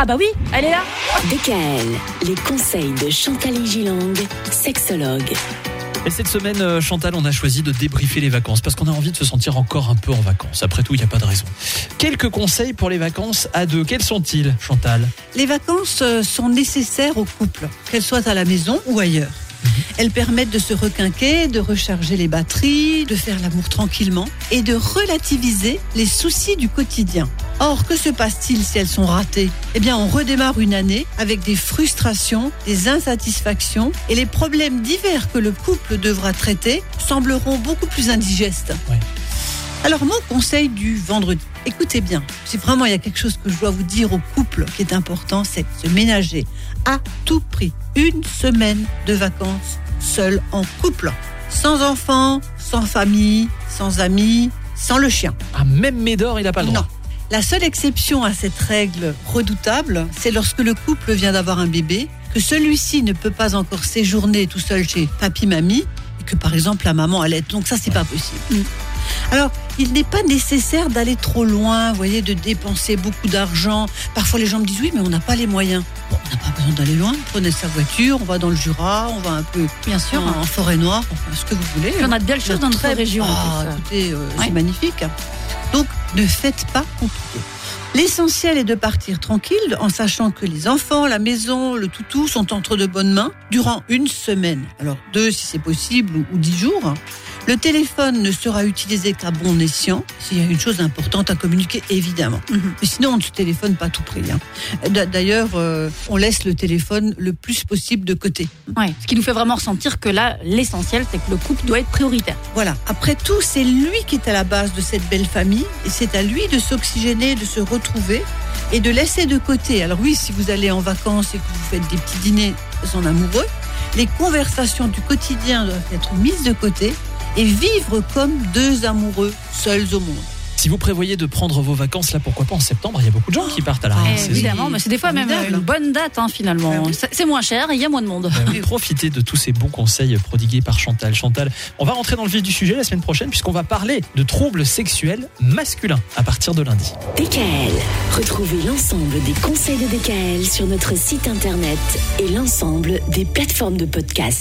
Ah bah oui, elle est là. DKL, les conseils de Chantal Gilang, sexologue. Et cette semaine, euh, Chantal, on a choisi de débriefer les vacances parce qu'on a envie de se sentir encore un peu en vacances. Après tout, il n'y a pas de raison. Quelques conseils pour les vacances à deux. Quels sont-ils, Chantal? Les vacances euh, sont nécessaires au couple, qu'elles soient à la maison ou ailleurs. Elles permettent de se requinquer, de recharger les batteries, de faire l'amour tranquillement et de relativiser les soucis du quotidien. Or, que se passe-t-il si elles sont ratées? Eh bien, on redémarre une année avec des frustrations, des insatisfactions et les problèmes divers que le couple devra traiter sembleront beaucoup plus indigestes. Ouais. Alors, mon conseil du vendredi, écoutez bien, si vraiment il y a quelque chose que je dois vous dire au couple qui est important, c'est de se ménager à tout prix une semaine de vacances seul en couple, sans enfants, sans famille, sans amis, sans le chien. Ah, même Médor, il n'a pas le droit. Non. La seule exception à cette règle redoutable, c'est lorsque le couple vient d'avoir un bébé, que celui-ci ne peut pas encore séjourner tout seul chez papy-mamie, et que par exemple la maman allait. Donc ça, c'est pas possible. Alors, il n'est pas nécessaire d'aller trop loin, vous voyez, de dépenser beaucoup d'argent. Parfois, les gens me disent oui, mais on n'a pas les moyens. Bon, on n'a pas besoin d'aller loin. Prenez sa voiture, on va dans le Jura, on va un peu Bien sûr. en, en forêt noire, enfin, ce que vous voulez. Puis on a de belles choses dans notre région. Ah, écoutez, euh, Ouais. c'est magnifique. Ne faites pas compliqué. L'essentiel est de partir tranquille en sachant que les enfants, la maison, le toutou sont entre de bonnes mains durant une semaine. Alors deux si c'est possible ou, ou dix jours. Le téléphone ne sera utilisé qu'à bon escient s'il y a une chose importante à communiquer évidemment. Mhm. Mais sinon on ne se téléphone pas tout prix. hein. D'a- D'ailleurs, euh, on laisse le téléphone le plus possible de côté. Ouais. Ce qui nous fait vraiment ressentir que là, l'essentiel, c'est que le couple doit être prioritaire. Voilà. Après tout, c'est lui qui est à la base de cette belle famille et c'est à lui de s'oxygéner, de se retrouver et de laisser de côté. Alors oui, si vous allez en vacances et que vous faites des petits dîners en amoureux, les conversations du quotidien doivent être mises de côté et vivre comme deux amoureux seuls au monde. Si vous prévoyez de prendre vos vacances, là, pourquoi pas en septembre Il y a beaucoup de gens qui partent à la Ah, évidemment, mais c'est des fois même formidable. une bonne date hein, finalement. Ah oui. C'est- moins cher et il y a moins de monde. Euh, Profitez de tous ces bons conseils prodigués par Chantal. Chantal, on va rentrer dans le vif du sujet la semaine prochaine puisqu'on va parler de troubles sexuels masculins à partir de lundi. DKL, retrouvez l'ensemble des conseils de DKL sur notre site internet et l'ensemble des plateformes de podcast.